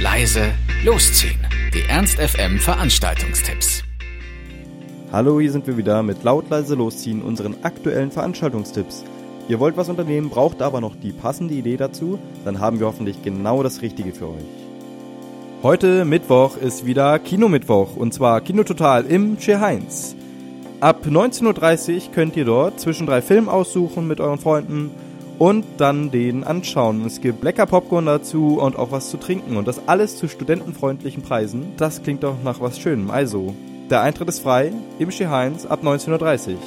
leise, losziehen. Die Ernst FM Veranstaltungstipps. Hallo, hier sind wir wieder mit laut leise losziehen unseren aktuellen Veranstaltungstipps. Ihr wollt was unternehmen, braucht aber noch die passende Idee dazu, dann haben wir hoffentlich genau das Richtige für euch. Heute Mittwoch ist wieder Kinomittwoch und zwar Kino Total im Che Heinz. Ab 19.30 Uhr könnt ihr dort zwischen drei Filmen aussuchen mit euren Freunden und dann den anschauen. Es gibt lecker Popcorn dazu und auch was zu trinken und das alles zu studentenfreundlichen Preisen. Das klingt doch nach was Schönem. Also, der Eintritt ist frei im Che Heinz ab 19.30 Uhr.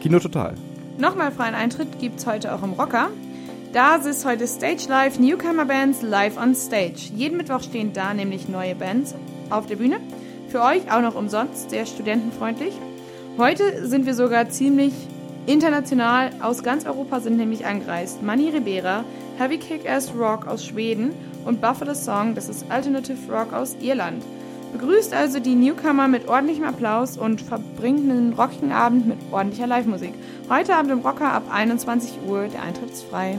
Kino Total. Nochmal freien Eintritt gibt's heute auch im Rocker. Da ist heute Stage Live Newcomer Bands live on Stage. Jeden Mittwoch stehen da nämlich neue Bands auf der Bühne. Für euch auch noch umsonst, sehr studentenfreundlich. Heute sind wir sogar ziemlich international. Aus ganz Europa sind nämlich angereist Manny Ribera, Heavy Kick-Ass Rock aus Schweden und Buffalo Song, das ist Alternative Rock aus Irland. Begrüßt also die Newcomer mit ordentlichem Applaus und verbringt einen rockigen Abend mit ordentlicher Live-Musik. Heute Abend im Rocker ab 21 Uhr, der Eintritt ist frei.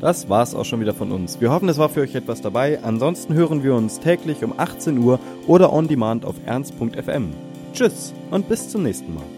Das war's auch schon wieder von uns. Wir hoffen, es war für euch etwas dabei. Ansonsten hören wir uns täglich um 18 Uhr oder on demand auf ernst.fm. Tschüss und bis zum nächsten Mal.